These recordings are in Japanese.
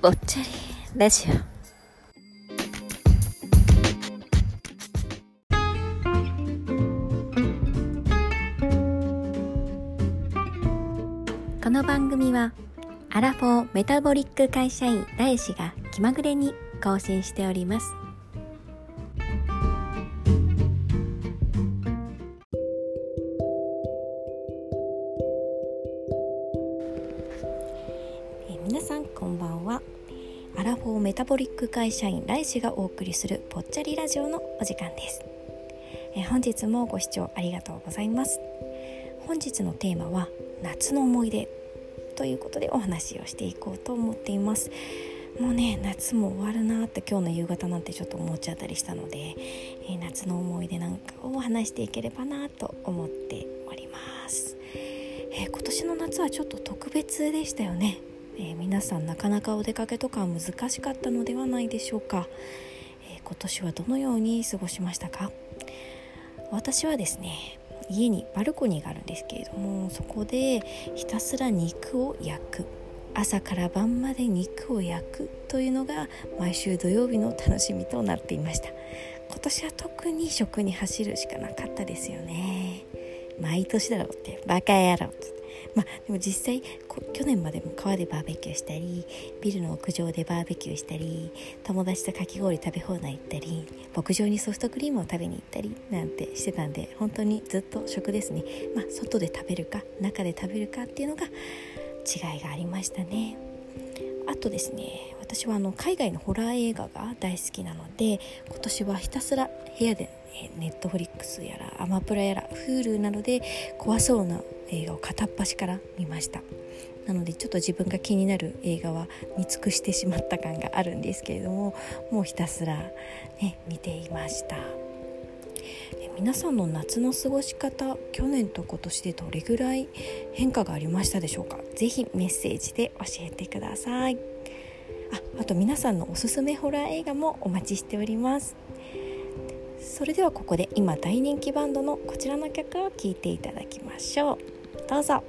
ぼっちゃりラジオこの番組はアラフォーメタボリック会社員大志が気まぐれに更新しております。皆さんこんばんは。アラフォーメタボリック会社員ライシがお送りするぽっちゃりラジオのお時間です、え本日もご視聴ありがとうございます。本日のテーマは夏の思い出ということでお話をしていこうと思っています。もうね夏も終わるなって今日の夕方なんてちょっと思っちゃったりしたので、えー夏の思い出なんかを話していければなと思っております、えー今年の夏はちょっと特別でしたよね、えー皆さんなかなかお出かけとか難しかったのではないでしょうか、えー今年はどのように過ごしましたか？私はですね家にバルコニーがあるんですけれどもそこでひたすら肉を焼く。朝から晩まで肉を焼くというのが毎週土曜日の楽しみとなっていました。今年は特に食に走るしかなかったですよね。毎年だろうってバカ野郎って。まあでも実際去年までも川でバーベキューしたりビルの屋上でバーベキューしたり友達とかき氷食べ放題行ったり牧場にソフトクリームを食べに行ったりなんてしてたんで本当にずっと食ですね。まあ外で食べるか中で食べるかっていうのが違いがありましたね。あとですね私はあの海外のホラー映画が大好きなので今年はひたすら部屋でネットフリックスやらアマプラやら Hulu などで怖そうな映画を片っ端から見ました。なのでちょっと自分が気になる映画は見尽くしてしまった感があるんですけれどももうひたすら、ね、見ていました。皆さんの夏の過ごし方去年と今年でどれぐらい変化がありましたでしょうか？ぜひメッセージで教えてください。ああと皆さんのおすすめホラー映画もお待ちしております。それではここで今大人気バンドのこちらの曲を聴いていただきましょう。どうぞ。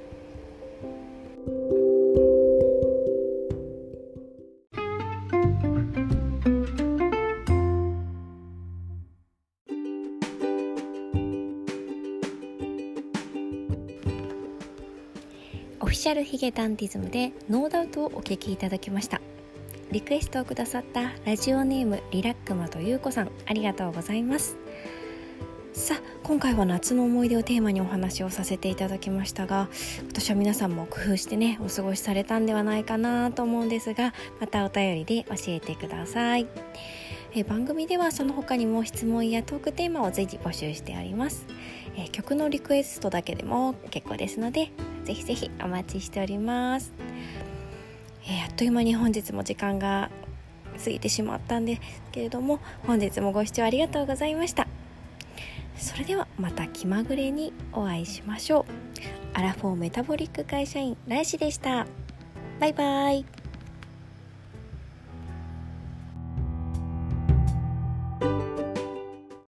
オフィシャルヒゲダンディズムでノーダウトをお聴きいただきました。リクエストをくださったラジオネームリラックマとゆうこさんありがとうございます。さあ今回は夏の思い出をテーマにお話をさせていただきましたが今年は皆さんも工夫してねお過ごしされたんではないかなと思うんですがまたお便りで教えてください。え番組ではその他にも質問やトークテーマを随時募集しております。え曲のリクエストだけでも結構ですのでぜひぜひお待ちしております。えーあっという間に本日も時間が過ぎてしまったんですけれども本日もご視聴ありがとうございました。それではまた気まぐれにお会いしましょう。アラフォーメタボリック会社員ライシでした。バイバイ。